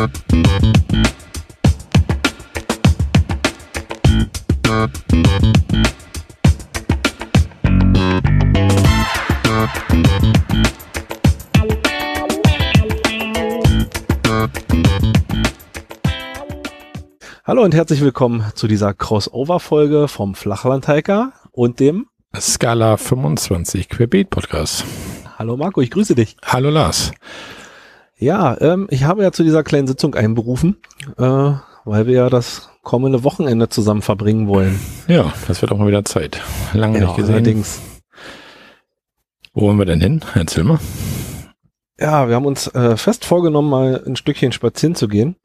Hallo und herzlich willkommen zu dieser Crossover-Folge vom Flachlandhiker und dem Scala 25 Querbeet Podcast. Hallo Marco, ich grüße dich. Hallo Lars. Ja, ähm, ich habe ja zu dieser kleinen Sitzung einberufen, äh, weil wir ja das kommende Wochenende zusammen verbringen wollen. Ja, das wird auch mal wieder Zeit. Lange Ja, nicht gesehen. allerdings. Wo wollen wir denn hin? Erzähl mal. Ja, wir haben uns äh, fest vorgenommen, mal ein Stückchen spazieren zu gehen.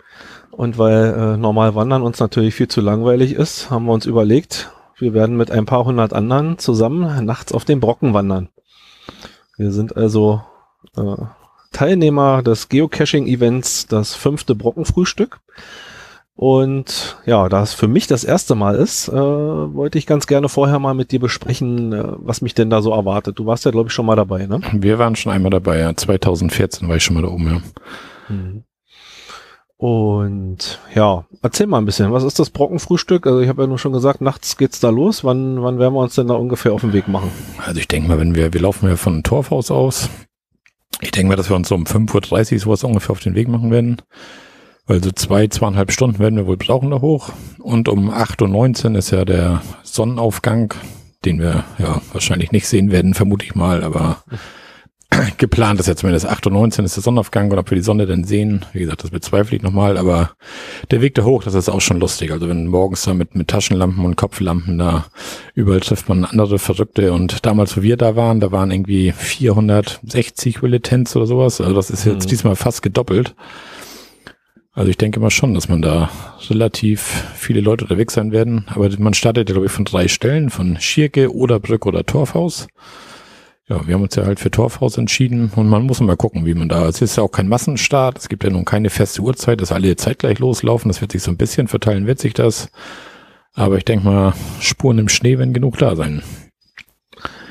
Und weil äh, normal Wandern uns natürlich viel zu langweilig ist, haben wir uns überlegt, wir werden mit ein paar hundert anderen zusammen nachts auf den Brocken wandern. Wir sind also äh, Teilnehmer des Geocaching-Events, das fünfte Brockenfrühstück. Und ja, da es für mich das erste Mal ist, äh, wollte ich ganz gerne vorher mal mit dir besprechen, äh, was mich denn da so erwartet. Du warst ja, glaube ich, schon mal dabei, ne? Wir waren schon einmal dabei, ja. 2014 war ich schon mal da oben, ja. Mhm. Und ja, erzähl mal ein bisschen, was ist das Brockenfrühstück? Also ich habe ja nur schon gesagt, nachts geht's da los. Wann, wann werden wir uns denn da ungefähr auf den Weg machen? Also ich denke mal, wenn wir, wir laufen ja von Torfhaus aus. Ich denke mal, dass wir uns um 5.30 Uhr sowas ungefähr auf den Weg machen werden. Weil so zwei, zweieinhalb Stunden werden wir wohl brauchen da hoch. Und um 8.19 Uhr ist ja der Sonnenaufgang, den wir ja wahrscheinlich nicht sehen werden, vermute ich mal, aber geplant ist ja zumindest 8.19 Uhr ist der Sonnenaufgang und ob wir die Sonne denn sehen, wie gesagt, das bezweifle ich nochmal, aber der Weg da hoch, das ist auch schon lustig. Also wenn morgens da mit, mit Taschenlampen und Kopflampen da überall trifft man andere Verrückte und damals, wo wir da waren, da waren irgendwie 460 Militants oder sowas. Also das ist jetzt Mhm. diesmal fast gedoppelt. Also ich denke mal schon, dass man da relativ viele Leute unterwegs sein werden. Aber man startet ja, glaube ich, von drei Stellen, von Schierke, Oderbrück oder Torfhaus. Ja, wir haben uns ja halt für Torfhaus entschieden und man muss mal gucken, wie man da, es ist ja auch kein Massenstart, es gibt ja nun keine feste Uhrzeit, dass alle zeitgleich loslaufen, das wird sich so ein bisschen verteilen, wird sich das. Aber ich denke mal, Spuren im Schnee werden genug da sein.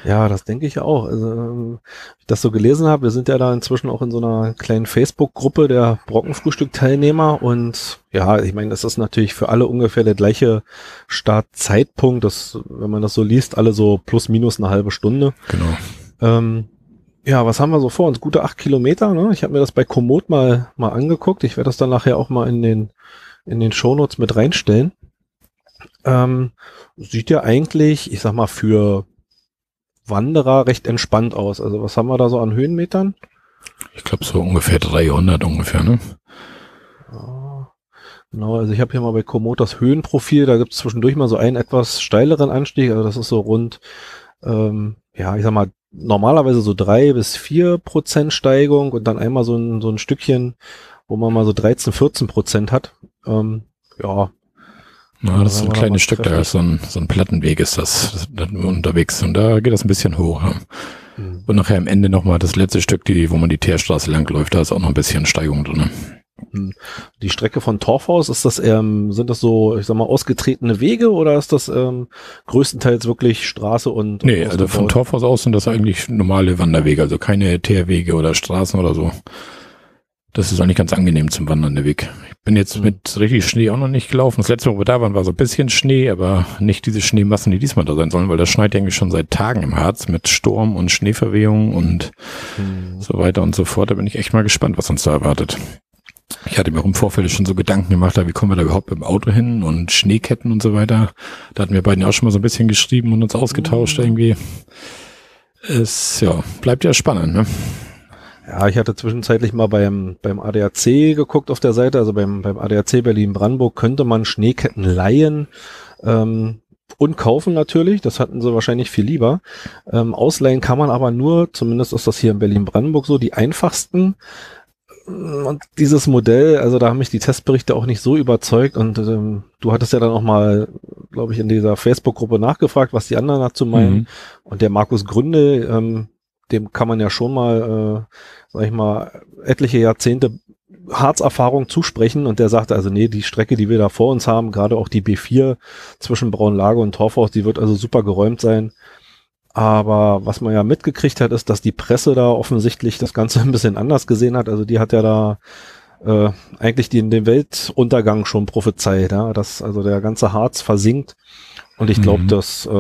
Ja, das denke ich auch. Also, ich das so gelesen habe, wir sind ja da inzwischen auch in so einer kleinen Facebook-Gruppe der Brockenfrühstück-Teilnehmer und ja, ich meine, das ist natürlich für alle ungefähr der gleiche Startzeitpunkt. Das, wenn man das so liest, alle so plus minus eine halbe Stunde. Genau. Ähm, ja, was haben wir so vor uns? Gute acht Kilometer, ne? Ich habe mir das bei Komoot mal, mal angeguckt. Ich werde das dann nachher auch mal in den, in den Shownotes mit reinstellen. Ähm, sieht ja eigentlich, ich sag mal, für Wanderer recht entspannt aus. Also was haben wir da so an Höhenmetern? Ich glaube so ungefähr 300 ungefähr, ne? Ja, Genau, also ich habe hier mal bei Komoot das Höhenprofil, da gibt es zwischendurch mal so einen etwas steileren Anstieg, also das ist so rund, ähm, ja, ich sag mal, normalerweise so drei bis vier Prozent Steigung und dann einmal so ein, so ein Stückchen, wo man mal so 13, 14 Prozent hat. Ähm, ja, Ja, das ist ein kleines Stück, da ist so ein, so ein Plattenweg ist das, das, unterwegs und da geht das ein bisschen hoch. Ja. hm. Und nachher am Ende nochmal das letzte Stück, die, wo man die Teerstraße lang läuft, da ist auch noch ein bisschen Steigung drin. Die Strecke von Torfhaus, ist das, ähm, sind das so, ich sag mal, ausgetretene Wege oder ist das ähm, größtenteils wirklich Straße und Nee, und also von? Torfhaus aus sind das eigentlich normale Wanderwege, also keine Teerwege oder Straßen oder so. Das ist eigentlich ganz angenehm zum Wandern, der Weg. Ich bin jetzt Mhm. mit richtig Schnee auch noch nicht gelaufen. Das letzte Mal, wo wir da waren, war so ein bisschen Schnee, aber nicht diese Schneemassen, die diesmal da sein sollen, weil das schneit ja eigentlich schon seit Tagen im Harz mit Sturm und Schneeverwehung und Hm. so weiter und so fort. Da bin ich echt mal gespannt, was uns da erwartet. Ich hatte mir auch im Vorfeld schon so Gedanken gemacht, wie kommen wir da überhaupt mit dem Auto hin und Schneeketten und so weiter. Da hatten wir beiden ja auch schon mal so ein bisschen geschrieben und uns ausgetauscht irgendwie. Es, ja, bleibt ja spannend, ne? Ja, ich hatte zwischenzeitlich mal beim, beim ADAC geguckt auf der Seite, also beim, beim ADAC Berlin-Brandenburg könnte man Schneeketten leihen ähm, und kaufen natürlich, das hatten sie wahrscheinlich viel lieber. Ähm, ausleihen kann man aber nur, zumindest ist das hier in Berlin-Brandenburg so, die einfachsten. Und dieses Modell, also da haben mich die Testberichte auch nicht so überzeugt und ähm, du hattest ja dann auch mal, glaube ich, in dieser Facebook-Gruppe nachgefragt, was die anderen dazu meinen. Mhm. Und der Markus Gründe, ähm, dem kann man ja schon mal, äh, sag ich mal, etliche Jahrzehnte Harzerfahrung zusprechen und der sagte also, nee, die Strecke, die wir da vor uns haben, gerade auch die B4 zwischen Braunlage und Torfhaus, die wird also super geräumt sein. Aber was man ja mitgekriegt hat, ist, dass die Presse da offensichtlich das Ganze ein bisschen anders gesehen hat. Also die hat ja da äh, eigentlich den, den Weltuntergang schon prophezeit, ja, dass also der ganze Harz versinkt. Und ich glaube, Mhm. das äh,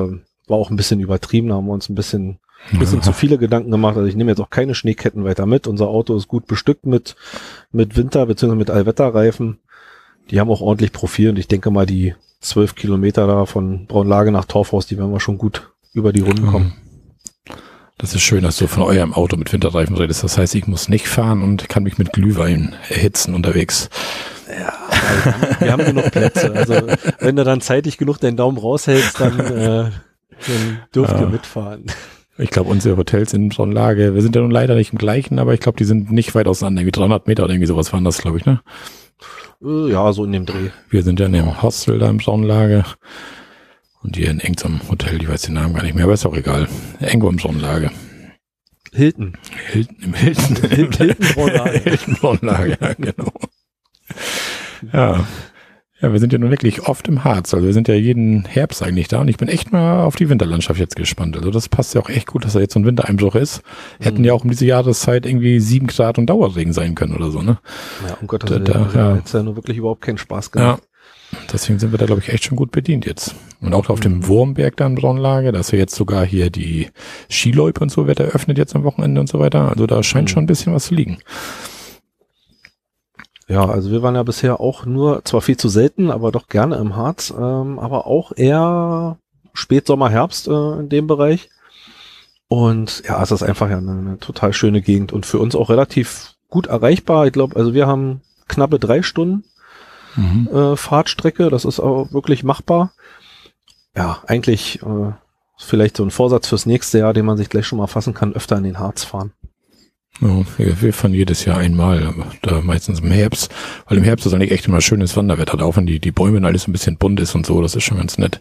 war auch ein bisschen übertrieben, da haben wir uns ein bisschen, ein bisschen zu viele Gedanken gemacht. Also ich nehme jetzt auch keine Schneeketten weiter mit. Unser Auto ist gut bestückt mit, mit Winter- bzw. mit Allwetterreifen. Die haben auch ordentlich Profil und ich denke mal, die zwölf Kilometer da von Braunlage nach Torfhaus, die werden wir schon gut über die Runden kommen. Das ist schön, dass du von eurem Auto mit Winterreifen redest. Das heißt, ich muss nicht fahren und kann mich mit Glühwein erhitzen unterwegs. Also, wir haben genug Plätze. Also wenn du dann zeitig genug deinen Daumen raushältst, dann, äh, dann dürft Ja. ihr mitfahren. Ich glaube, unsere Hotels in Braunlage, wir sind ja nun leider nicht im gleichen, aber ich glaube, die sind nicht weit auseinander. Irgendwie 300 Meter oder irgendwie sowas waren das, glaube ich, ne? Äh, ja, so in dem Dreh. Wir sind ja in dem Hostel da in Braunlage. Und hier in irgendeinem Hotel, ich weiß den Namen gar nicht mehr, aber ist auch egal. Braunlage. Hilton. Hilton, im Hilton. Hilton Braunlage. Hilton Braunlage, ja, genau. Ja. Ja, wir sind ja nun wirklich oft im Harz. Also wir sind ja jeden Herbst eigentlich da und ich bin echt mal auf die Winterlandschaft jetzt gespannt. Also das passt ja auch echt gut, dass da jetzt so ein Wintereinbruch ist. Hätten Mhm. ja auch um diese Jahreszeit irgendwie sieben Grad und Dauerregen sein können oder so, ne? Ja, um Gottes Willen. da- Also, ja. Jetzt ja nur wirklich überhaupt keinen Spaß Ja. Deswegen sind wir da, glaube ich, echt schon gut bedient jetzt. Und auch auf dem Wurmberg da in Braunlage, da ist ja jetzt sogar hier die Skiloip und so wird eröffnet jetzt am Wochenende und so weiter. Also da scheint Mhm. schon ein bisschen was zu liegen. Ja, also wir waren ja bisher auch nur, zwar viel zu selten, aber doch gerne im Harz, ähm, aber auch eher Spätsommer, Herbst äh, in dem Bereich. Und ja, es ist einfach ja eine, eine total schöne Gegend und für uns auch relativ gut erreichbar. Ich glaube, also wir haben knappe drei Stunden Mhm. äh, Fahrtstrecke, das ist auch wirklich machbar. Ja, eigentlich äh, vielleicht so ein Vorsatz fürs nächste Jahr, den man sich gleich schon mal fassen kann, öfter in den Harz fahren. Ja, wir, fahren jedes Jahr einmal, aber da meistens im Herbst, weil im Herbst ist eigentlich echt immer schönes Wanderwetter, auch wenn die, die Bäume und alles ein bisschen bunt ist und so, das ist schon ganz nett.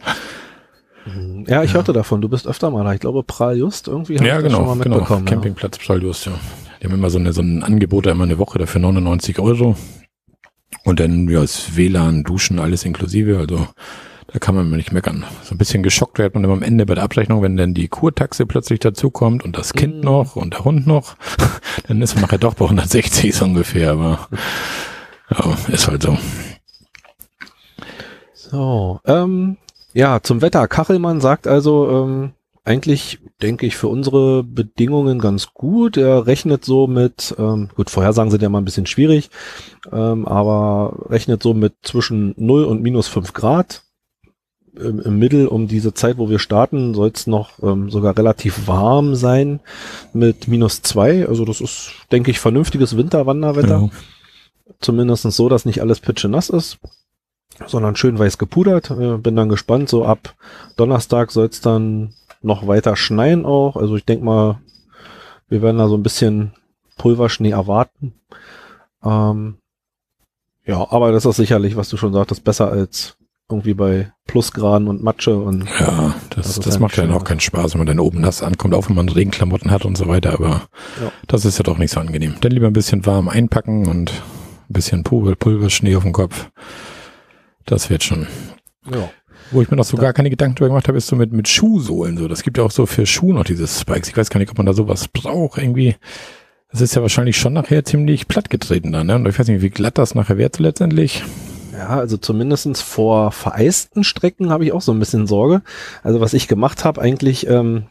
Ja, ich Ja. hörte davon, du bist öfter mal da. Ich glaube, Pral Just irgendwie hab Ja, das schon genau, mal genau. mitbekommen. Campingplatz Psaldius, ja. Die haben immer so, eine, so ein Angebot, da immer eine Woche dafür 99 Euro. Und dann, ja, ist WLAN, Duschen, alles inklusive, also da kann man nicht meckern. So ein bisschen geschockt wird man immer am Ende bei der Abrechnung, wenn dann die Kurtaxe plötzlich dazukommt und das Kind Mhm. noch und der Hund noch, dann ist man nachher doch bei 160 so ungefähr, aber ja, ist halt so. So, ähm, ja, zum Wetter. Kachelmann sagt also, ähm, eigentlich denke ich für unsere Bedingungen ganz gut. Er rechnet so mit, ähm, gut, Vorhersagen sind ja mal ein bisschen schwierig, ähm, aber rechnet so mit zwischen 0 und minus 5 Grad. Im, Im Mittel um diese Zeit, wo wir starten, soll es noch ähm, sogar relativ warm sein mit minus 2. Also das ist, denke ich, vernünftiges Winterwanderwetter. Ja. Zumindest so, dass nicht alles pitschenass ist, sondern schön weiß gepudert. Äh, bin dann gespannt. So ab Donnerstag soll es dann noch weiter schneien auch. Also ich denke mal, wir werden da so ein bisschen Pulverschnee erwarten. Ähm, ja, aber das ist sicherlich, was du schon sagtest, besser als irgendwie bei Plusgraden und Matsche und Ja, das, Das ist das ein macht ja auch keinen Spaß, wenn man dann oben nass ankommt, auch wenn man Regenklamotten hat und so weiter, aber Ja. das ist ja doch nicht so angenehm. Dann lieber ein bisschen warm einpacken und ein bisschen Pulver, Pulverschnee auf dem Kopf. Das wird schon. ja. Wo ich mir noch so gar keine Gedanken drüber gemacht habe, ist so mit, mit Schuhsohlen so. Das gibt ja auch so für Schuhe noch diese Spikes. Ich weiß gar nicht, ob man da sowas braucht irgendwie. Das ist ja wahrscheinlich schon nachher ziemlich plattgetreten dann, ne? Und ich weiß nicht, wie glatt das nachher wird so letztendlich. Ja, also zumindestens vor vereisten Strecken habe ich auch so ein bisschen Sorge. Also was ich gemacht habe, eigentlich ähm,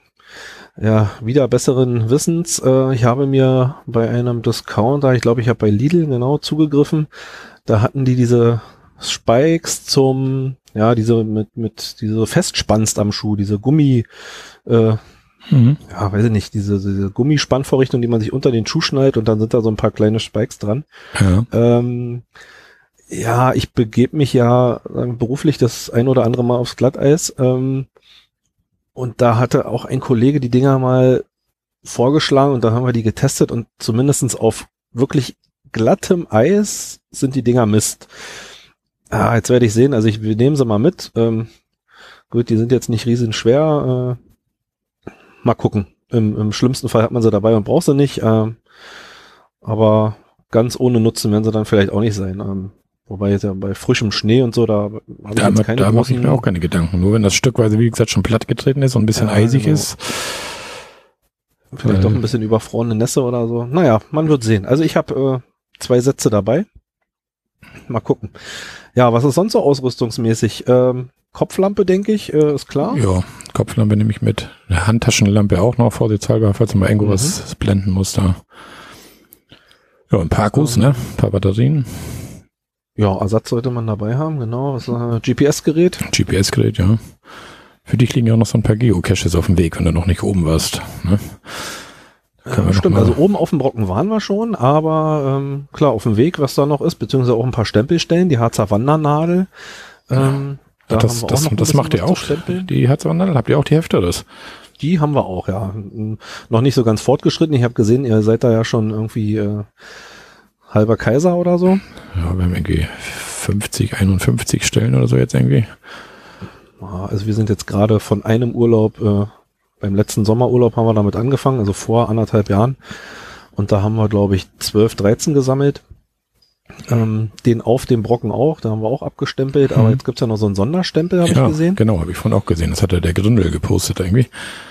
ja wieder besseren Wissens. Äh, ich habe mir bei einem Discounter, ich glaube, ich habe bei Lidl genau zugegriffen. Da hatten die diese Spikes zum ja diese mit mit diese festspannst am Schuh, diese Gummi äh, Mhm. ja, weiß ich nicht, diese, diese Gummispannvorrichtung, die man sich unter den Schuh schnallt und dann sind da so ein paar kleine Spikes dran. Ja. Ähm, ja, ich begebe mich ja sagen, beruflich das ein oder andere Mal aufs Glatteis. Ähm, und da hatte auch ein Kollege die Dinger mal vorgeschlagen und dann haben wir die getestet und zumindestens auf wirklich glattem Eis sind die Dinger Mist. Ah, jetzt werde ich sehen, also ich, wir nehmen sie mal mit. Ähm, gut, die sind jetzt nicht riesen schwer. Äh, mal gucken. Im, Im schlimmsten Fall hat man sie dabei und braucht sie nicht. Ähm, aber ganz ohne Nutzen werden sie dann vielleicht auch nicht sein. Ähm, wobei jetzt ja bei frischem Schnee und so, da habe ich Da, jetzt keine da mache ich mir auch keine Gedanken. Nur wenn das stückweise, wie gesagt, schon plattgetreten ist und ein bisschen Ja, eisig genau. ist. Vielleicht Äh, doch ein bisschen überfrorene Nässe oder so. Naja, man wird sehen. Also ich habe äh, zwei Sätze dabei. Mal gucken. Ja, was ist sonst so ausrüstungsmäßig? Ähm, Kopflampe, denke ich, äh, ist klar. Ja, Kopflampe nehme ich mit. Eine Handtaschenlampe auch noch, vorsichtshalber, falls man mal irgendwo mhm. was blenden muss da. Ja, ein paar Akkus, ne? Ein paar Batterien. Ja, Ersatz sollte man dabei haben, genau. Äh, GPS-Gerät. GPS-Gerät, ja. Für dich liegen ja auch noch so ein paar Geocaches auf dem Weg, wenn du noch nicht oben warst. Ne? Ja, stimmt, also oben auf dem Brocken waren wir schon, aber ähm, klar, auf dem Weg, was da noch ist, beziehungsweise auch ein paar Stempelstellen, die Harzer Wandernadel. Ähm, ja. da das das, das macht ihr auch, die Harzer Wandernadel, habt ihr auch die Hefte, das? Die haben wir auch, ja. Noch nicht so ganz fortgeschritten. Ich habe gesehen, ihr seid da ja schon irgendwie äh, halber Kaiser oder so. Ja, wir haben irgendwie 50, 51 Stellen oder so jetzt irgendwie. Also wir sind jetzt gerade von einem Urlaub äh, beim letzten Sommerurlaub haben wir damit angefangen, also vor anderthalb Jahren. Und da haben wir, glaube ich, 12, 13 gesammelt. Ähm, den auf dem Brocken auch, da haben wir auch abgestempelt, mhm. aber jetzt gibt's ja noch so einen Sonderstempel, habe ja, ich gesehen. Genau, habe ich vorhin auch gesehen. Das hat ja der Gründel gepostet irgendwie.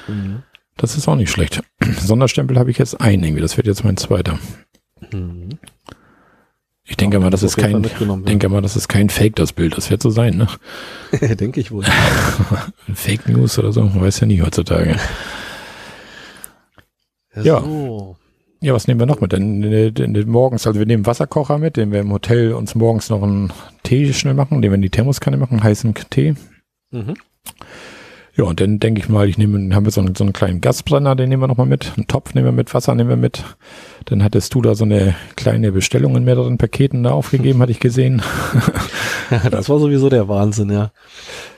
Mhm. Das ist auch nicht schlecht. Sonderstempel habe ich jetzt einen irgendwie, das wird jetzt mein zweiter. Mhm. Ich denke mal, das ist kein, denke mal, das ist kein Fake, das Bild. Das wird so sein, ne? denke ich wohl. Fake News oder so, man weiß ja nie heutzutage. Ja. So. Ja, was nehmen wir noch mit? Denn, denn, denn, morgens, also wir nehmen Wasserkocher mit, den wir im Hotel uns morgens noch einen Tee schnell machen, den wir in die Thermoskanne machen, heißen Tee. Mhm. Ja, und dann denke ich mal, ich nehme, haben wir so einen, so einen kleinen Gasbrenner, den nehmen wir nochmal mit. Einen Topf nehmen wir mit, Wasser nehmen wir mit. Dann hattest du da so eine kleine Bestellung in mehreren Paketen da aufgegeben, hatte ich gesehen. ja, das war sowieso der Wahnsinn, ja.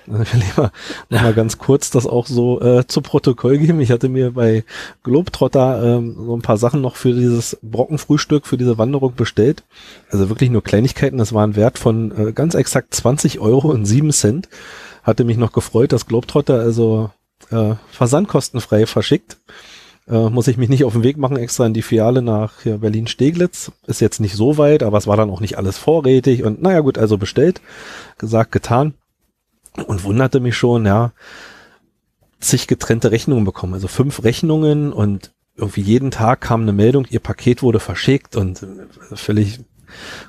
Ich will mal, mal ganz kurz das auch so äh, zu Protokoll geben. Ich hatte mir bei Globetrotter ähm, so ein paar Sachen noch für dieses Brockenfrühstück, für diese Wanderung bestellt. Also wirklich nur Kleinigkeiten. Das war ein Wert von äh, ganz exakt 20 Euro und 7 Cent hatte mich noch gefreut, dass Globetrotter also äh, versandkostenfrei verschickt. Äh, muss ich mich nicht auf den Weg machen, extra in die Filiale nach Berlin-Steglitz. Ist jetzt nicht so weit, aber es war dann auch nicht alles vorrätig. Und naja gut, also bestellt, gesagt, getan. Und wunderte mich schon, ja, zig getrennte Rechnungen bekommen. Also fünf Rechnungen und irgendwie jeden Tag kam eine Meldung, ihr Paket wurde verschickt und völlig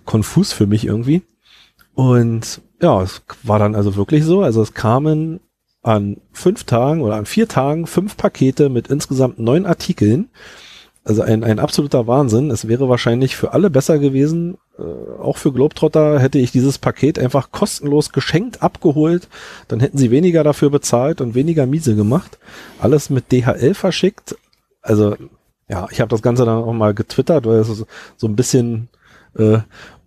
konfus für mich irgendwie. Und ja, es war dann also wirklich so. Also es kamen an fünf Tagen oder an vier Tagen fünf Pakete mit insgesamt neun Artikeln. Also ein, ein absoluter Wahnsinn. Es wäre wahrscheinlich für alle besser gewesen, äh, auch für Globetrotter hätte ich dieses Paket einfach kostenlos geschenkt abgeholt. Dann hätten sie weniger dafür bezahlt und weniger miese gemacht. Alles mit DHL verschickt. Also ja, ich habe das Ganze dann auch mal getwittert, weil es so ein bisschen äh,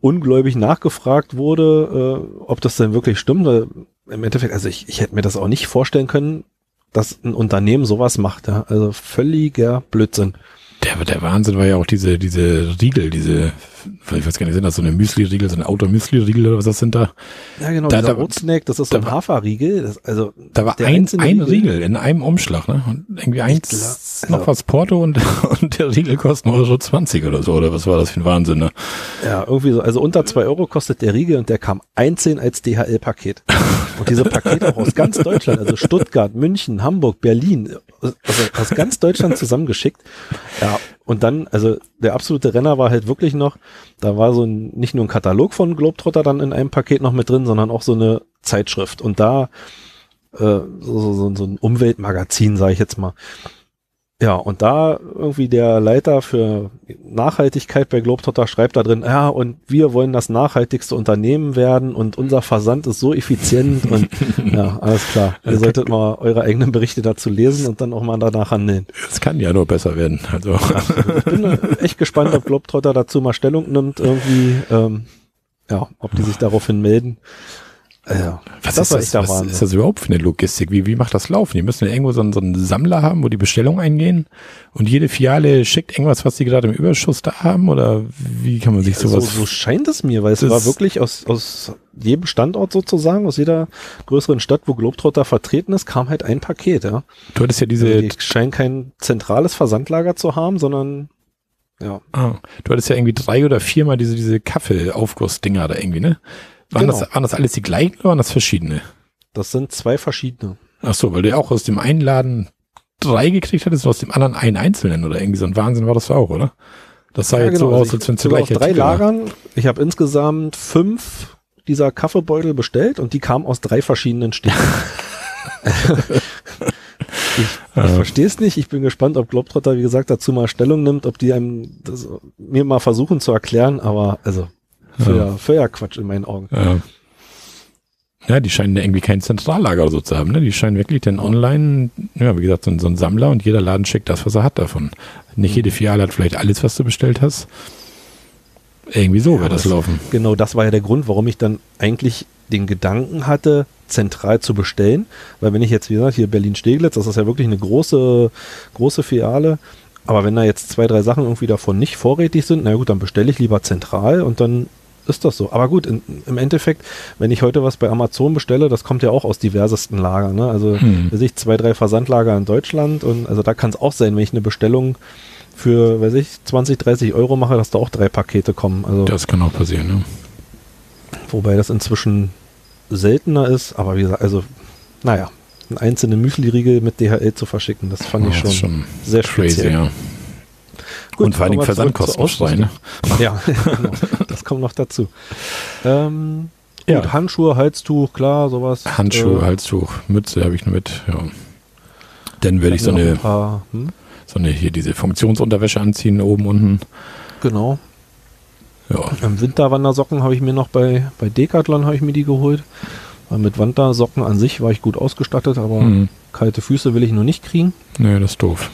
ungläubig nachgefragt wurde, äh, ob das denn wirklich stimmt. Weil Im Endeffekt, also ich, ich hätte mir das auch nicht vorstellen können, dass ein Unternehmen sowas macht. Ja? Also völliger Blödsinn. Der, der Wahnsinn war ja auch diese, diese Riegel, diese, ich weiß gar nicht, sind das so eine Müsli-Riegel, so ein Auto-Müsli-Riegel oder was das sind da? Ja, genau, da, dieser Oatsnack, das ist so ein Haferriegel. Das, also, da war ein, ein Riegel in einem Umschlag, ne? Und irgendwie eins, glaub, noch also, was Porto und, und der Riegel kostet Euro 20 oder so, oder was war das für ein Wahnsinn, ne? Ja, irgendwie so, also unter zwei Euro kostet der Riegel und der kam einzeln als DHL-Paket. Und diese Pakete auch aus ganz Deutschland, also Stuttgart, München, Hamburg, Berlin, also aus ganz Deutschland zusammengeschickt. Ja, und dann, also der absolute Renner war halt wirklich noch, da war so ein, nicht nur ein Katalog von Globetrotter dann in einem Paket noch mit drin, sondern auch so eine Zeitschrift. Und da äh, so, so, so ein Umweltmagazin, sage ich jetzt mal. Ja, und da irgendwie der Leiter für Nachhaltigkeit bei Globetrotter schreibt da drin, ja, und wir wollen das nachhaltigste Unternehmen werden und unser Versand ist so effizient und ja, alles klar. Ihr solltet mal eure eigenen Berichte dazu lesen und dann auch mal danach handeln. Es kann ja nur besser werden. Also. Ja, ich bin echt gespannt, ob Globetrotter dazu mal Stellung nimmt, irgendwie, ähm, ja, ob die sich daraufhin melden. Ja, was das ist das, was ist das überhaupt für eine Logistik? Wie, wie macht das laufen? Die müssen ja irgendwo so einen, so einen Sammler haben, wo die Bestellungen eingehen und jede Filiale schickt irgendwas, was sie gerade im Überschuss da haben oder wie kann man sich sowas... So, so scheint es mir, weil es war wirklich aus, aus jedem Standort sozusagen, aus jeder größeren Stadt, wo Globetrotter vertreten ist, kam halt ein Paket, ja. Du hattest ja diese... Also die scheinen kein zentrales Versandlager zu haben, sondern ja. Ah, du hattest ja irgendwie drei oder viermal diese, diese Kaffeelaufgussdinger da irgendwie, ne? Waren, genau. das, waren das alles die gleichen oder waren das verschiedene? Das sind zwei verschiedene. Ach so, weil du ja auch aus dem einen Laden drei gekriegt hattest und aus dem anderen einen einzelnen oder irgendwie so ein Wahnsinn war das auch, oder? Das sah Ja, jetzt genau, so also aus, als wenn es gleich drei Lagern. Ich habe insgesamt fünf dieser Kaffeebeutel bestellt und die kamen aus drei verschiedenen Städten. ich ich verstehe es nicht. Ich bin gespannt, ob Globetrotter, wie gesagt, dazu mal Stellung nimmt, ob die einem das, mir mal versuchen zu erklären, aber also für ja Quatsch in meinen Augen. Ja. Ja, die scheinen irgendwie kein Zentrallager oder so zu haben. Ne? Die scheinen wirklich dann online, ja, wie gesagt, so, so ein Sammler und jeder Laden schickt das, was er hat davon. Nicht jede Filiale hat vielleicht alles, was du bestellt hast. Irgendwie so wird das das- laufen. Genau das war ja der Grund, warum ich dann eigentlich den Gedanken hatte, zentral zu bestellen. Weil wenn ich jetzt, wie gesagt, hier Berlin-Steglitz, das ist ja wirklich eine große, große Filiale. Aber wenn da jetzt zwei, drei Sachen irgendwie davon nicht vorrätig sind, na gut, dann bestelle ich lieber zentral und dann ist das so. Aber gut, in, im Endeffekt, wenn ich heute was bei Amazon bestelle, das kommt ja auch aus diversesten Lagern. Ne? Also Hm. ich, zwei, drei Versandlager in Deutschland und also da kann es auch sein, wenn ich eine Bestellung für, weiß ich, 20, 30 Euro mache, dass da auch drei Pakete kommen. Also Das kann auch passieren, ne? Wobei das inzwischen seltener ist, aber wie gesagt, also, naja, einen einzelnen Müsli-Riegel mit DHL zu verschicken, das fand Ja, ich schon, schon sehr crazy, speziell. ja. Gut, und vor zur Versandkostenfrei, ne? Ja, genau, das kommt noch dazu. Ähm, Ja. gut, Handschuhe, Halstuch, klar, sowas. Handschuhe, äh, Halstuch, Mütze habe ich noch mit, ja. Dann würde ich so eine, Ein paar, hm, so eine, hier diese Funktionsunterwäsche anziehen, oben, unten. genau. Ja, Im Winterwandersocken habe ich mir noch bei, bei Decathlon habe ich mir die geholt. Weil mit Wandersocken an sich war ich gut ausgestattet, aber hm. kalte Füße will ich nur nicht kriegen. nee, das ist doof.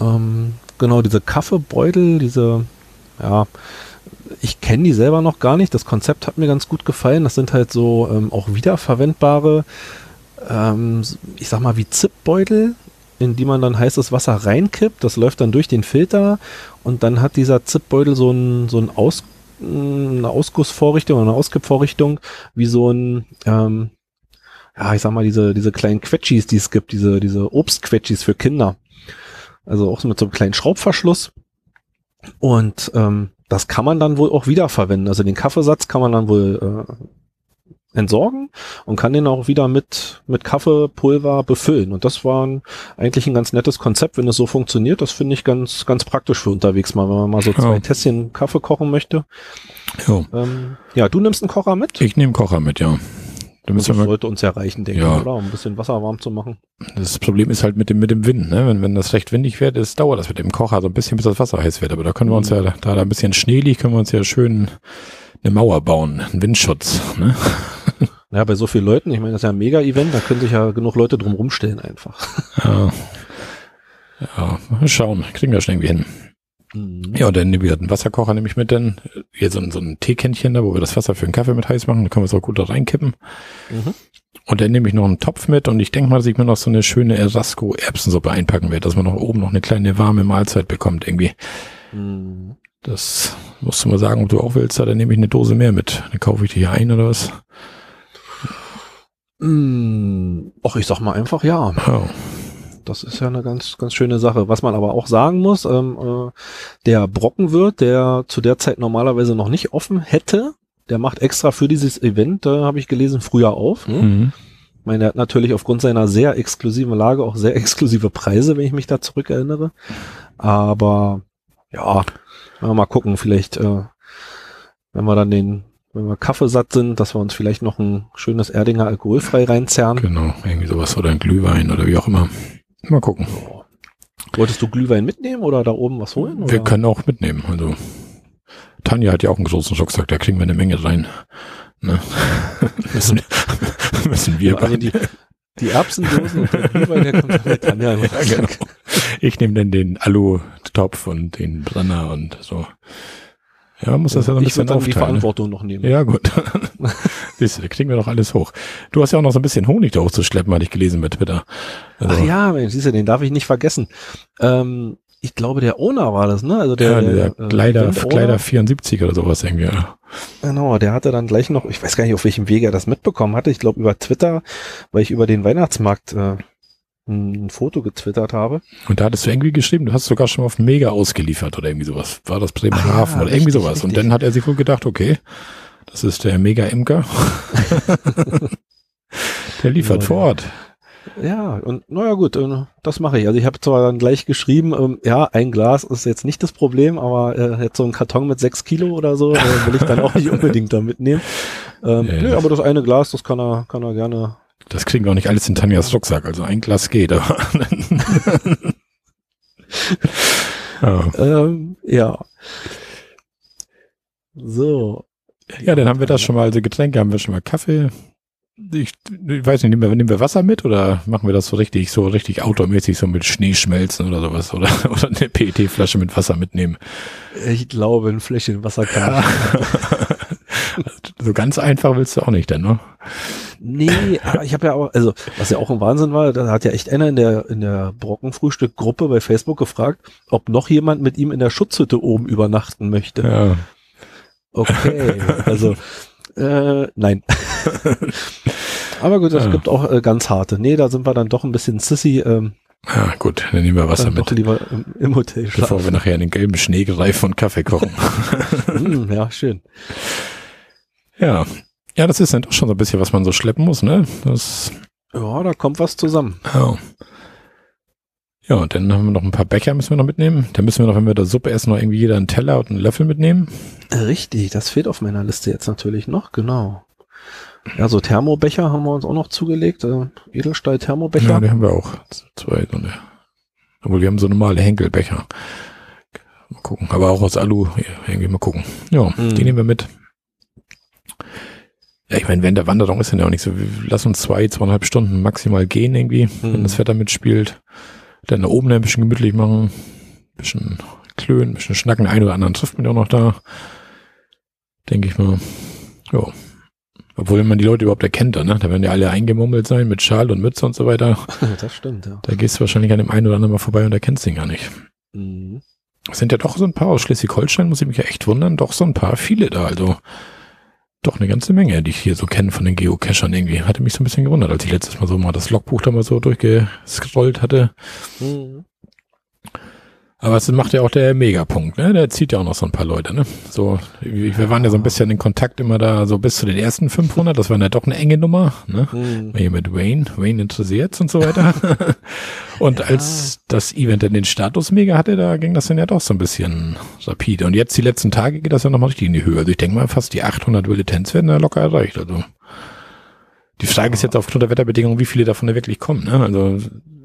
Ähm, genau, diese Kaffeebeutel, diese, ja, ich kenne die selber noch gar nicht. Das Konzept hat mir ganz gut gefallen. Das sind halt so ähm, auch wiederverwendbare, ähm, ich sag mal wie Zipbeutel, in die man dann heißes Wasser reinkippt. Das läuft dann durch den Filter und dann hat dieser Zipbeutel so ein, so Aus, eine Ausgussvorrichtung oder eine Auskippvorrichtung, wie so ein, ähm, ja, ich sag mal, diese, diese kleinen Quetschis, die es gibt, diese, diese Obstquetschis für Kinder. Also auch mit so einem kleinen Schraubverschluss. Und ähm, das kann man dann wohl auch wiederverwenden. Also den Kaffeesatz kann man dann wohl äh, entsorgen und kann den auch wieder mit, mit Kaffeepulver befüllen. Und das war ein, eigentlich ein ganz nettes Konzept, wenn es so funktioniert. Das finde ich ganz, ganz praktisch für unterwegs mal, wenn man mal so zwei Ja. Tässchen Kaffee kochen möchte. Jo. Ähm, ja, du nimmst einen Kocher mit? Ich nehme Kocher mit, ja. Da müssen Das wir sollte uns ja reichen, denke Ja. ich, oder? Um ein bisschen Wasser warm zu machen. das Problem ist halt mit dem, mit dem Wind, ne? Wenn, wenn das recht windig wird, ist, dauert das mit dem Kocher so ein bisschen, bis das Wasser heiß wird. Aber da können wir uns ja, da da ein bisschen Schnee liegt, können wir uns ja schön eine Mauer bauen, einen Windschutz, ne? Ja, bei so vielen Leuten, ich meine, das ist ja ein Mega-Event, da können sich ja genug Leute drum rumstellen einfach. Ja. Ja, mal schauen, kriegen wir schon irgendwie hin. Mhm. Ja, und dann wieder einen Wasserkocher nehme ich mit, dann hier so ein, so ein Teekännchen da, wo wir das Wasser für den Kaffee mit heiß machen, da können wir es auch gut da reinkippen. Mhm. Und dann nehme ich noch einen Topf mit und ich denke mal, dass ich mir noch so eine schöne Erasco-Erbsensuppe einpacken werde, dass man noch oben noch eine kleine warme Mahlzeit bekommt irgendwie. Mhm. Das musst du mal sagen, ob du auch willst, dann nehme ich eine Dose mehr mit. Dann kaufe ich die hier ein oder was. Mm, Och, ich sag mal einfach ja. Ja. Das ist ja eine ganz, ganz schöne Sache. Was man aber auch sagen muss, ähm, äh, der Brockenwirt, der zu der Zeit normalerweise noch nicht offen hätte, der macht extra für dieses Event, da habe ich gelesen, früher auf. Ne? Mhm. Ich meine, er hat natürlich aufgrund seiner sehr exklusiven Lage auch sehr exklusive Preise, wenn ich mich da zurückerinnere. Aber ja, mal gucken, vielleicht, äh, wenn wir dann den, wenn wir Kaffeesatt sind, dass wir uns vielleicht noch ein schönes Erdinger alkoholfrei reinzerren. Genau, irgendwie sowas oder ein Glühwein oder wie auch immer. Mal gucken. Wolltest du Glühwein mitnehmen oder da oben was holen? Wir oder? können auch mitnehmen. Also Tanja hat ja auch einen großen Rucksack, da kriegen wir eine Menge rein. Ne? müssen, müssen wir also die, die Erbsendosen und der Glühwein, der kommt damit an. Ja, Ja, genau. Ich nehme dann den Alu-Topf und den Brenner und so. Ja, muss das ja so ein ich bisschen dann die aufteilen. Ne? Verantwortung noch nehmen. Ja, gut. Siehst du, da kriegen wir doch alles hoch. Du hast ja auch noch so ein bisschen Honig da hochzuschleppen, hatte ich gelesen bei Twitter. Also, Ach ja, Mensch, siehst du, den darf ich nicht vergessen. Ähm, ich glaube, der Owner war das, ne? Also der, ja, der äh, Kleider. Kleider 74 oder sowas irgendwie. Ja. Genau, der hatte dann gleich noch, ich weiß gar nicht, auf welchem Wege er das mitbekommen hatte. Ich glaube über Twitter, weil ich über den Weihnachtsmarkt äh, ein Foto getwittert habe. Und da hattest du irgendwie geschrieben, du hast sogar schon mal auf Mega ausgeliefert oder irgendwie sowas. War das Bremerhaven Ah, ja, oder irgendwie richtig, sowas. Und richtig. dann hat er sich wohl gedacht, okay, das ist der Mega-Imker. der liefert Genau, vor Ort. Ja, und naja gut, äh, das mache ich. Also ich habe zwar dann gleich geschrieben, ähm, ja, ein Glas ist jetzt nicht das Problem, aber äh, jetzt so ein Karton mit sechs Kilo oder so, äh, will ich dann auch nicht unbedingt da mitnehmen. Ähm, Ja, nö, aber das eine Glas, das kann er, kann er gerne. Das kriegen wir auch nicht alles in Tanjas Rucksack, also ein Glas geht, aber. ja. Ähm, ja. So. ja, dann haben wir das schon mal, also Getränke haben wir schon mal Kaffee. Ich, ich weiß nicht, nehmen wir, nehmen wir Wasser mit oder machen wir das so richtig, so richtig outdoormäßig, so mit Schneeschmelzen oder sowas oder, oder eine PET-Flasche mit Wasser mitnehmen? Ich glaube, ein Fläschchen Wasser kann so ganz einfach willst du auch nicht, denn, ne? Nee, aber ich habe ja auch, also was ja auch ein Wahnsinn war, da hat ja echt einer in der in der Brockenfrühstück-Gruppe bei Facebook gefragt, ob noch jemand mit ihm in der Schutzhütte oben übernachten möchte. Ja. Okay, also äh, nein. aber gut, es Ja. gibt auch äh, ganz harte. Nee, da sind wir dann doch ein bisschen sissy. Ähm, ja, gut, dann nehmen wir Wasser mit, lieber im, im Hotel bevor schlafen. wir nachher in den gelben Schneegreif von Kaffee kochen. Hm, ja, schön. ja. Ja, das ist dann doch schon so ein bisschen, was man so schleppen muss, ne? Das, Ja, da kommt was zusammen. ja. Ja, und dann haben wir noch ein paar Becher, müssen wir noch mitnehmen. Dann müssen wir noch, wenn wir da Suppe essen, noch irgendwie jeder einen Teller und einen Löffel mitnehmen. Richtig, das fehlt auf meiner Liste jetzt natürlich noch, genau. Ja, so Thermobecher haben wir uns auch noch zugelegt, äh, Edelstahl-Thermobecher. Ja, die haben wir auch. Zwei, so eine. Obwohl, wir haben so normale Henkelbecher. Mal gucken. Aber auch aus Alu. Irgendwie mal gucken. Ja, Mhm. die nehmen wir mit. Ja, ich meine, während der Wanderung ist dann ja auch nicht so. Lassen uns zwei, zweieinhalb Stunden maximal gehen irgendwie, wenn Mhm. das Wetter mitspielt. Dann da oben ein bisschen gemütlich machen. Ein bisschen klönen, ein bisschen schnacken. Ein oder anderen trifft man ja auch noch da. Denke ich mal. Ja. Obwohl man die Leute überhaupt erkennt, da, ne? Da werden ja alle eingemummelt sein mit Schal und Mütze und so weiter. das stimmt, ja. Da gehst du wahrscheinlich an dem einen oder anderen mal vorbei und erkennst den gar nicht. Mhm. Es sind ja doch so ein paar aus Schleswig-Holstein, muss ich mich ja echt wundern, doch so ein paar, viele da, also doch eine ganze Menge, die ich hier so kenne von den Geocachern irgendwie. Hatte mich so ein bisschen gewundert, als ich letztes Mal so mal das Logbuch da mal so durchgescrollt hatte. Mhm. Aber es macht ja auch der Megapunkt, ne? Der zieht ja auch noch so ein paar Leute, ne? So, wir waren ja so ein bisschen in Kontakt immer da, so bis zu den ersten 500, das war ja doch eine enge Nummer, ne? Mhm. Hier mit Wayne, Wayne interessiert's und so weiter. und als das Event dann den Status mega hatte, da ging das dann ja doch so ein bisschen rapide. Und jetzt die letzten Tage geht das ja nochmal richtig in die Höhe. Also ich denke mal, fast die 800 Militanz werden da locker erreicht. Also die Frage ist jetzt aufgrund der Wetterbedingungen, wie viele davon da wirklich kommen. Ne? Also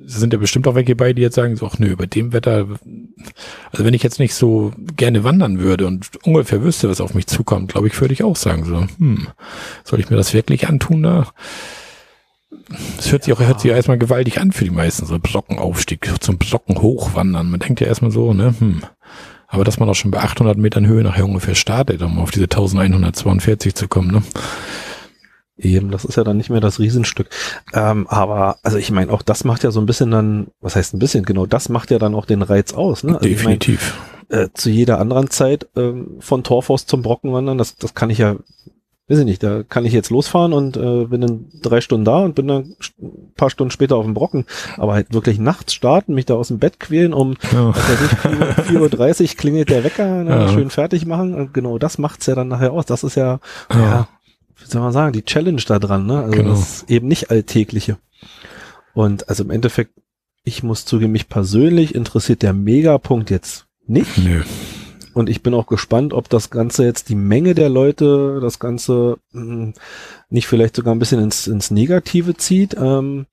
sind ja bestimmt auch welche bei, die jetzt sagen, so, ach nö, bei dem Wetter, also wenn ich jetzt nicht so gerne wandern würde und ungefähr wüsste, was auf mich zukommt, glaube ich, würde ich auch sagen, so, hm, soll ich mir das wirklich antun da? Es hört sich auch, hört sich ja erstmal gewaltig an für die meisten, so Brockenaufstieg, zum Brocken hochwandern. Man denkt ja erstmal so, ne, hm. Aber dass man auch schon bei 800 Metern Höhe nachher ungefähr startet, um auf diese 1142 zu kommen, ne? Eben, das ist ja dann nicht mehr das Riesenstück. Ähm, aber, also ich meine, auch das macht ja so ein bisschen dann, was heißt ein bisschen, genau das macht ja dann auch den Reiz aus. Ne? Also ich mein, Definitiv. äh, zu jeder anderen Zeit ähm, von Torfhaus zum Brocken wandern, das, das kann ich ja, weiß ich nicht, da kann ich jetzt losfahren und äh, bin dann drei Stunden da und bin dann ein paar Stunden später auf dem Brocken. Aber halt wirklich nachts starten, mich da aus dem Bett quälen, um weiß ich, 4.30 Uhr klingelt der Wecker, ne, Ja. schön fertig machen. Und genau das macht's ja dann nachher aus. Das ist ja, ja. Ja. Wie soll man sagen, die Challenge da dran, ne? Also Genau. das ist eben nicht alltägliche. Und also im Endeffekt, ich muss zugeben, mich persönlich interessiert der Megapunkt jetzt nicht. Nö. Und ich bin auch gespannt, ob das Ganze jetzt die Menge der Leute, das Ganze mh, nicht vielleicht sogar ein bisschen ins, ins Negative zieht. Ähm,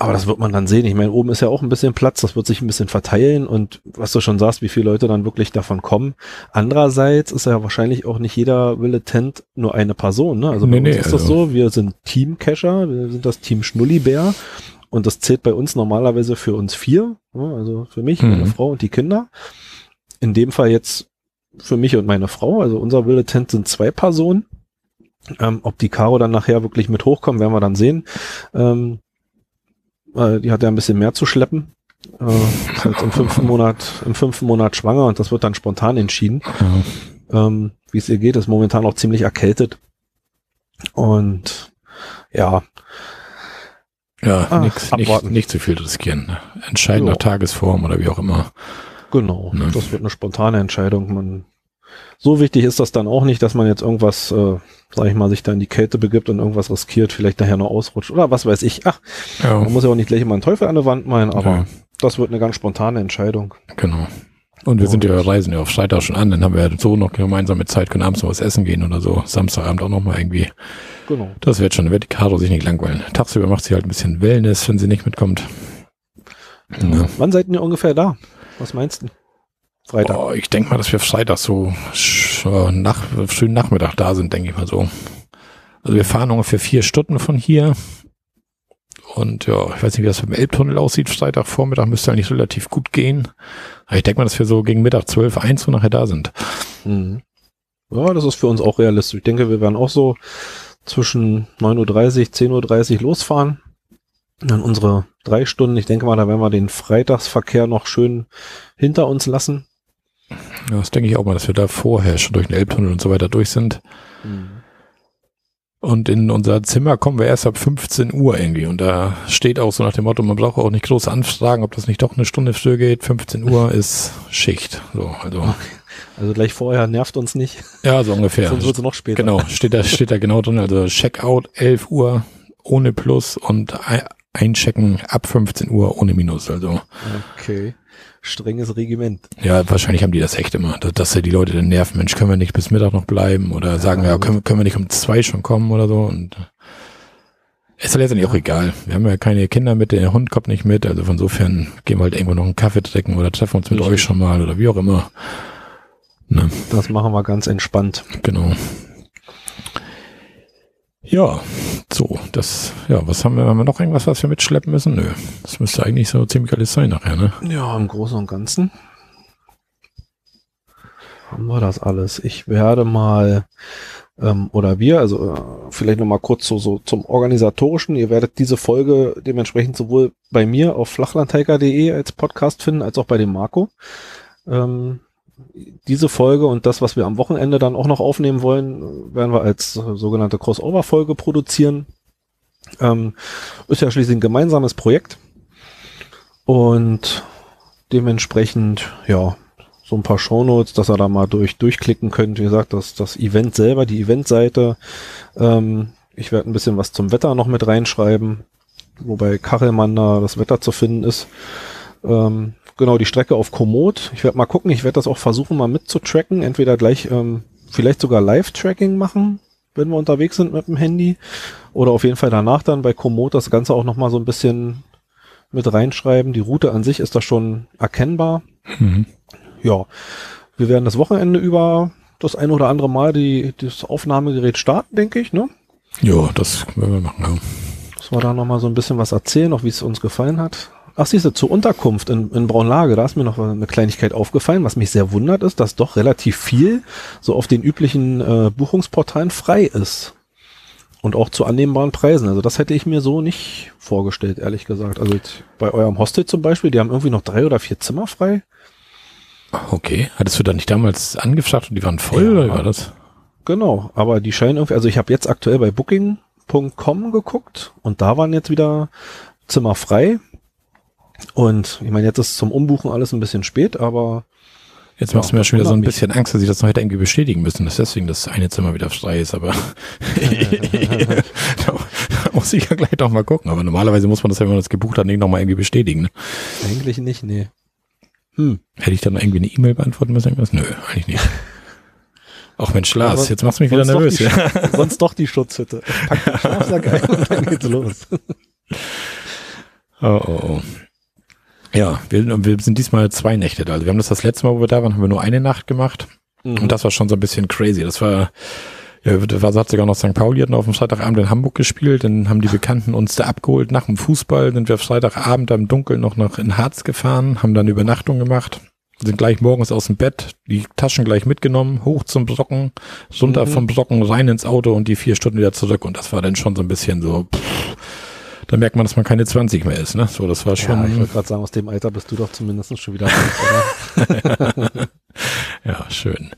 aber das wird man dann sehen. Ich meine, oben ist ja auch ein bisschen Platz, das wird sich ein bisschen verteilen und was du schon sagst, wie viele Leute dann wirklich davon kommen. Andererseits ist ja wahrscheinlich auch nicht jeder Tent nur eine Person. Ne? Also bei Nee, uns nee, ist das also- so, wir sind Team-Cacher, wir sind das Team Schnullibär und das zählt bei uns normalerweise für uns vier, ne? also für mich, meine Mhm. Frau und die Kinder. In dem Fall jetzt für mich und meine Frau, also unser wilde Tent sind zwei Personen. Ähm, ob die Caro dann nachher wirklich mit hochkommt, werden wir dann sehen. Ähm, äh, die hat ja ein bisschen mehr zu schleppen. Äh, ist jetzt im fünften Monat, im fünften Monat schwanger und das wird dann spontan entschieden. Ja. Ähm, Wie es ihr geht, ist momentan auch ziemlich erkältet. Und ja, Ja, Ach, nix, nicht, nicht zu viel riskieren. ne? Entscheiden nach Tagesform oder wie auch immer. genau. Ne. Das wird eine spontane Entscheidung. Man, so wichtig ist das dann auch nicht, dass man jetzt irgendwas äh, sag ich mal, sich da in die Kälte begibt und irgendwas riskiert, vielleicht nachher noch ausrutscht oder was weiß ich. Ach, ja. man muss ja auch nicht gleich immer einen Teufel an der Wand meinen, aber ja. das wird eine ganz spontane Entscheidung. Genau. Und wir sind ja reisen ja auf Freitag schon an, dann haben wir ja so noch gemeinsame Zeit, können abends noch was essen gehen oder so, Samstagabend auch noch mal irgendwie. Genau. Das wird schon, wird die Caro sich nicht langweilen. Tagsüber macht sie halt ein bisschen Wellness, wenn sie nicht mitkommt. Ja. Wann seid ihr ungefähr da? Was meinst du? Freitag? Oh, ich denke mal, dass wir Freitag so nach, frühen Nachmittag da sind, denke ich mal so. Also wir fahren ungefähr vier Stunden von hier. Und ja, ich weiß nicht, wie das mit dem Elbtunnel aussieht. Freitag Vormittag müsste eigentlich relativ gut gehen. Aber ich denke mal, dass wir so gegen Mittag 12, 1 Uhr nachher da sind. Mhm. Ja, das ist für uns auch realistisch. Ich denke, wir werden auch so zwischen 9.30 Uhr, 10.30 Uhr losfahren. Dann unsere drei Stunden. Ich denke mal, da werden wir den Freitagsverkehr noch schön hinter uns lassen. Ja, das denke ich auch mal, dass wir da vorher schon durch den Elbtunnel und so weiter durch sind. Mhm. Und in unser Zimmer kommen wir erst ab 15 Uhr irgendwie. Und da steht auch so nach dem Motto, man braucht auch nicht groß anfragen, ob das nicht doch eine Stunde früher geht. 15 Uhr ist Schicht. So, also. Also gleich vorher nervt uns nicht. Ja, so ungefähr. Sonst wird es noch später. Genau, steht da, steht da genau drin. Also Checkout 11 Uhr ohne Plus und einchecken ab 15 Uhr ohne Minus. Also. Okay strenges Regiment. Ja, wahrscheinlich haben die das echt immer, dass, dass die Leute dann nerven, Mensch, können wir nicht bis Mittag noch bleiben oder sagen, ja, können, können wir nicht um zwei schon kommen oder so und ist ja letztendlich auch egal. Wir haben ja keine Kinder mit, der Hund kommt nicht mit, also von gehen wir halt irgendwo noch einen Kaffee trinken oder treffen uns mit euch schon mal oder wie auch immer. Ne? Das machen wir ganz entspannt. Genau. Ja, so, das, ja, was haben wir, haben wir noch irgendwas, was wir mitschleppen müssen? Nö, das müsste eigentlich so ziemlich alles sein nachher, ne? Ja, im Großen und Ganzen haben wir das alles. Ich werde mal, ähm, oder wir, also äh, vielleicht nochmal kurz so, so zum Organisatorischen. Ihr werdet diese Folge dementsprechend sowohl bei mir auf flachlandtiger.de als Podcast finden, als auch bei dem Marco. Ähm, diese Folge und das, was wir am Wochenende dann auch noch aufnehmen wollen, werden wir als sogenannte Crossover-Folge produzieren. Ähm, ist ja schließlich ein gemeinsames Projekt. Und dementsprechend, ja, so ein paar Shownotes, dass ihr da mal durch, durchklicken könnt. Wie gesagt, das, das Event selber, die Eventseite. Ähm, ich werde ein bisschen was zum Wetter noch mit reinschreiben, wobei Kachelmann da das Wetter zu finden ist. Ähm, genau die Strecke auf Komoot. Ich werde mal gucken, ich werde das auch versuchen mal mitzutracken, entweder gleich ähm, vielleicht sogar Live-Tracking machen, wenn wir unterwegs sind mit dem Handy oder auf jeden Fall danach dann bei Komoot das Ganze auch nochmal so ein bisschen mit reinschreiben. Die Route an sich ist da schon erkennbar. Mhm. Ja, wir werden das Wochenende über das ein oder andere Mal die, das Aufnahmegerät starten, denke ich, ne? Ja, das werden wir machen, ja. Dass wir da nochmal so ein bisschen was erzählen, auch wie es uns gefallen hat. Ach, siehst du, zur Unterkunft in, in Braunlage, da ist mir noch eine Kleinigkeit aufgefallen, was mich sehr wundert ist, dass doch relativ viel so auf den üblichen äh, Buchungsportalen frei ist. Und auch zu annehmbaren Preisen. Also das hätte ich mir so nicht vorgestellt, ehrlich gesagt. Also bei eurem Hostel zum Beispiel, die haben irgendwie noch drei oder vier Zimmer frei. Okay. Hattest du da nicht damals angefragt und die waren voll ja, oder war das? Genau, aber die scheinen irgendwie, also ich habe jetzt aktuell bei Booking.com geguckt und da waren jetzt wieder Zimmer frei. Und ich meine, jetzt ist zum Umbuchen alles ein bisschen spät, aber Jetzt machst ja, du mir schon wieder so ein bisschen Angst, dass ich das noch hätte irgendwie bestätigen müssen, dass deswegen das eine Zimmer wieder frei ist, aber da muss ich ja gleich doch mal gucken. Aber normalerweise muss man das ja, wenn man das gebucht hat, nicht nochmal irgendwie bestätigen. Ne? Eigentlich nicht, nee. Hm. Hätte ich dann irgendwie eine E-Mail beantworten müssen? Irgendwas? Nö, eigentlich nicht. Auch wenn Schlaf, jetzt machst du mich wieder nervös. Die, sonst doch die Schutzhütte. Pack den Schlafsack ein und dann geht's los. Oh, oh, oh. Ja, wir, wir sind diesmal zwei Nächte da. Also wir haben das das letzte Mal, wo wir da waren, haben wir nur eine Nacht gemacht. Mhm. Und das war schon so ein bisschen crazy. Das war, ja, da war, hat sogar noch St. Pauli hatten auf dem Freitagabend in Hamburg gespielt. Dann haben die Bekannten uns da abgeholt nach dem Fußball. Sind wir Freitagabend im Dunkeln noch nach in Harz gefahren, haben dann Übernachtung gemacht. Sind gleich morgens aus dem Bett, die Taschen gleich mitgenommen, hoch zum Brocken, runter mhm. vom Brocken, rein ins Auto und die vier Stunden wieder zurück. Und das war dann schon so ein bisschen so, pff, da merkt man, dass man keine 20 mehr ist. Ne? So, das war schon. Ja, ich wollte gerade sagen, aus dem Alter bist du doch zumindest schon wieder alt, oder? ja, schön.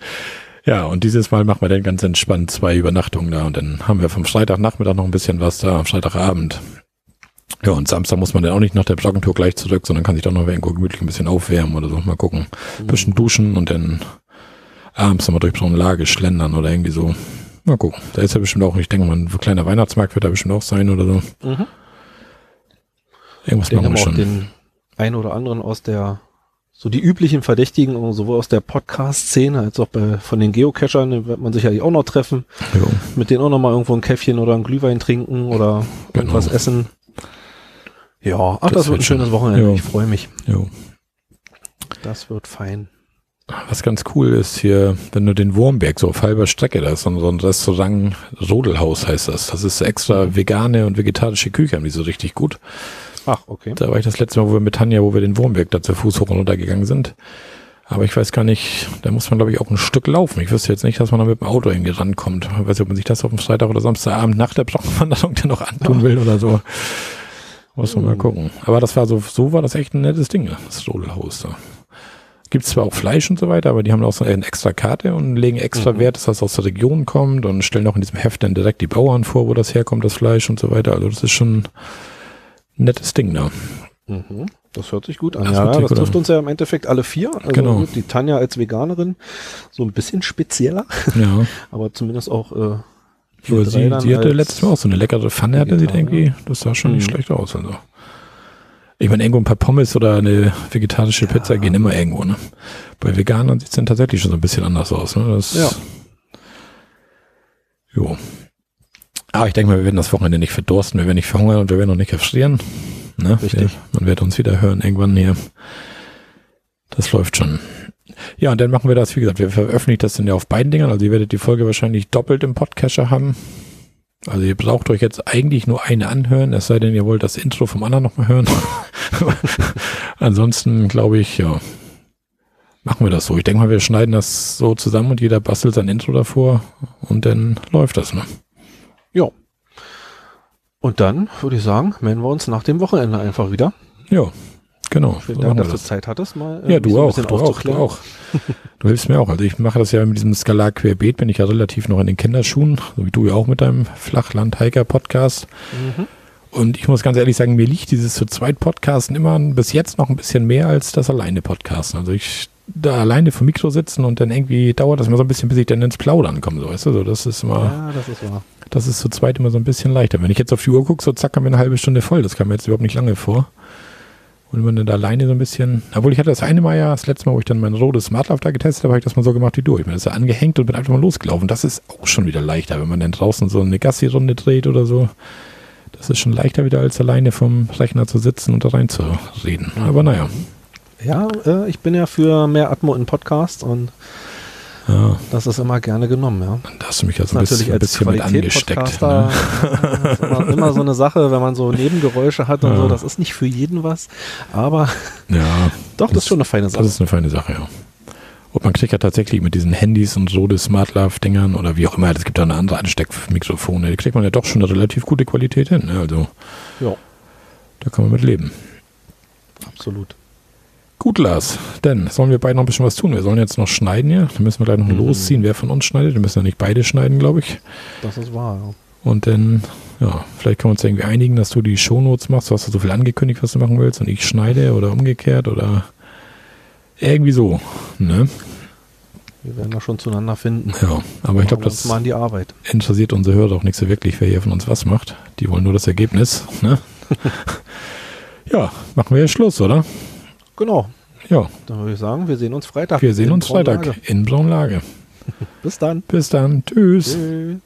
Ja, und dieses Mal machen wir dann ganz entspannt zwei Übernachtungen da und dann haben wir vom Freitagnachmittag noch ein bisschen was da, am Freitagabend. Ja, und Samstag muss man dann auch nicht nach der Joggentour gleich zurück, sondern kann sich doch noch irgendwo gemütlich ein bisschen aufwärmen oder so. Mal gucken. Ein bisschen duschen und dann abends nochmal durch so eine Lage schlendern oder irgendwie so. Mal gucken. Da ist ja bestimmt auch, ich denke mal, ein kleiner Weihnachtsmarkt wird da bestimmt auch sein oder so. Mhm. Irgendwas Den machen haben wir wir auch den einen oder anderen aus der, so die üblichen Verdächtigen, sowohl aus der Podcast-Szene als auch bei, von den Geocachern, den wird man sicherlich auch noch treffen, Jo. mit denen auch noch mal irgendwo ein Käffchen oder ein Glühwein trinken oder irgendwas Genau. essen. Ja, ach, das, Das wird ein schönes. Wochenende. Ja. Ich freue mich. Jo. Das wird fein. Was ganz cool ist hier, wenn du den Wurmberg so auf halber Strecke, da ist so ein, so ein Restaurant, Rodelhaus heißt das. Das ist extra vegane und vegetarische Küche, haben die so richtig gut. Ach, okay. Da war ich das letzte Mal, wo wir mit Tanja, wo wir den Wurmberg da zu Fuß hoch und runter gegangen sind. Aber ich weiß gar nicht, da muss man glaube ich auch ein Stück laufen. Ich wüsste jetzt nicht, dass man da mit dem Auto irgendwie rankommt. Ich weiß nicht, ob man sich das auf dem Freitag oder Samstagabend nach der Brockenwanderung dann noch antun will oder so. Muss man mal Oh. gucken. Aber das war so, so war das echt ein nettes Ding, das Rodelhaus da. Gibt zwar auch Fleisch und so weiter, aber die haben auch so eine extra Karte und legen extra Mhm. Wert, dass das aus der Region kommt und stellen auch in diesem Heft dann direkt die Bauern vor, wo das herkommt, das Fleisch und so weiter. Also das ist schon nettes Ding da. Mhm. Das hört sich gut an. Das ja, das trifft an. uns ja im Endeffekt alle vier. Also Genau. gut, die Tanja als Veganerin, so ein bisschen spezieller, Ja. aber zumindest auch äh, Aber sie, sie hatte letztes Mal auch so eine leckere Pfanne, hatte sie irgendwie. Das sah schon nicht Mhm. schlecht aus. Also. Ich meine, irgendwo ein paar Pommes oder eine vegetarische Ja. Pizza gehen immer irgendwo. Ne? Bei Veganern sieht es dann tatsächlich schon so ein bisschen anders aus. Ne? Das, Ja. Jo. Aber ich denke mal, wir werden das Wochenende nicht verdursten, wir werden nicht verhungern und wir werden auch nicht erfrieren. Ne? Richtig. Wir, man wird uns wieder hören irgendwann hier. Das läuft schon. Ja, und dann machen wir das, wie gesagt, wir veröffentlichen das dann ja auf beiden Dingern. Also ihr werdet die Folge wahrscheinlich doppelt im Podcatcher haben. Also ihr braucht euch jetzt eigentlich nur eine anhören, es sei denn, ihr wollt das Intro vom anderen nochmal hören. Ansonsten glaube ich, ja, machen wir das so. Ich denke mal, wir schneiden das so zusammen und jeder bastelt sein Intro davor und dann läuft das, ne? Ja. Und dann würde ich sagen, melden wir uns nach dem Wochenende einfach wieder. Ja, genau. Vielen Dank, dass du Zeit hattest, mal Ja, mich du so ein auch, bisschen du auch, du auch. Du hilfst mir auch. Also ich mache das ja mit diesem Skalar querbeet, bin ich ja relativ noch in den Kinderschuhen, so wie du ja auch mit deinem Flachland-Hiker-Podcast. Mhm. Und ich muss ganz ehrlich sagen, mir liegt dieses zu zweit Podcasten immer bis jetzt noch ein bisschen mehr als das alleine Podcasten. Also ich da alleine vor Mikro sitzen und dann irgendwie dauert das immer so ein bisschen, bis ich dann ins Plaudern komme, so weißt du, so das ist immer, Ja, das ist wahr. das ist zu zweit immer so ein bisschen leichter. Wenn ich jetzt auf die Uhr gucke, so zack, haben wir eine halbe Stunde voll. Das kam mir jetzt überhaupt nicht lange vor. Und wenn man dann da alleine so ein bisschen, obwohl ich hatte das eine Mal ja, das letzte Mal, wo ich dann mein rotes Smartlauf da getestet habe, habe ich das mal so gemacht wie du. Ich bin das ja angehängt und bin einfach mal losgelaufen. Das ist auch schon wieder leichter, wenn man dann draußen so eine Gassi-Runde dreht oder so. Das ist schon leichter wieder als alleine vom Rechner zu sitzen und da reinzureden. Aber naja. Ja, äh, ich bin ja für mehr Atmo in Podcast und Ja, das ist immer gerne genommen, ja. da hast du mich also ein bisschen, ein bisschen mit angesteckt. Ne? äh, ist immer, immer so eine Sache, wenn man so Nebengeräusche hat und Ja. so, das ist nicht für jeden was, aber Ja, doch, das ist schon eine feine Das Sache. ist eine feine Sache, ja. Und man kriegt ja tatsächlich mit diesen Handys und so des Smartlav-Dingern oder wie auch immer, es gibt da eine andere Ansteckmikrofone, die kriegt man ja doch schon eine relativ gute Qualität hin. Ne? Also Ja, da kann man mit leben. absolut. Gut, Lars, dann sollen wir beide noch ein bisschen was tun. Wir sollen jetzt noch schneiden hier. Dann müssen wir gleich noch Mhm. losziehen, wer von uns schneidet. Wir müssen ja nicht beide schneiden, glaube ich. Das ist wahr, ja. Und dann, ja, vielleicht können wir uns irgendwie einigen, dass du die Shownotes machst. Du hast ja so viel angekündigt, was du machen willst und ich schneide oder umgekehrt oder irgendwie so. Ne? Wir werden da schon zueinander finden. Ja, aber ich glaube, das mal an die Arbeit. interessiert unsere Hörer auch nicht so wirklich, wer hier von uns was macht. Die wollen nur das Ergebnis. Ne? ja, machen wir jetzt Schluss, oder? Genau. Ja, Dann würde ich sagen, wir sehen uns Freitag. wir sehen uns Freitag in Braunlage. Bis dann. Bis dann. Tschüss. Tschüss.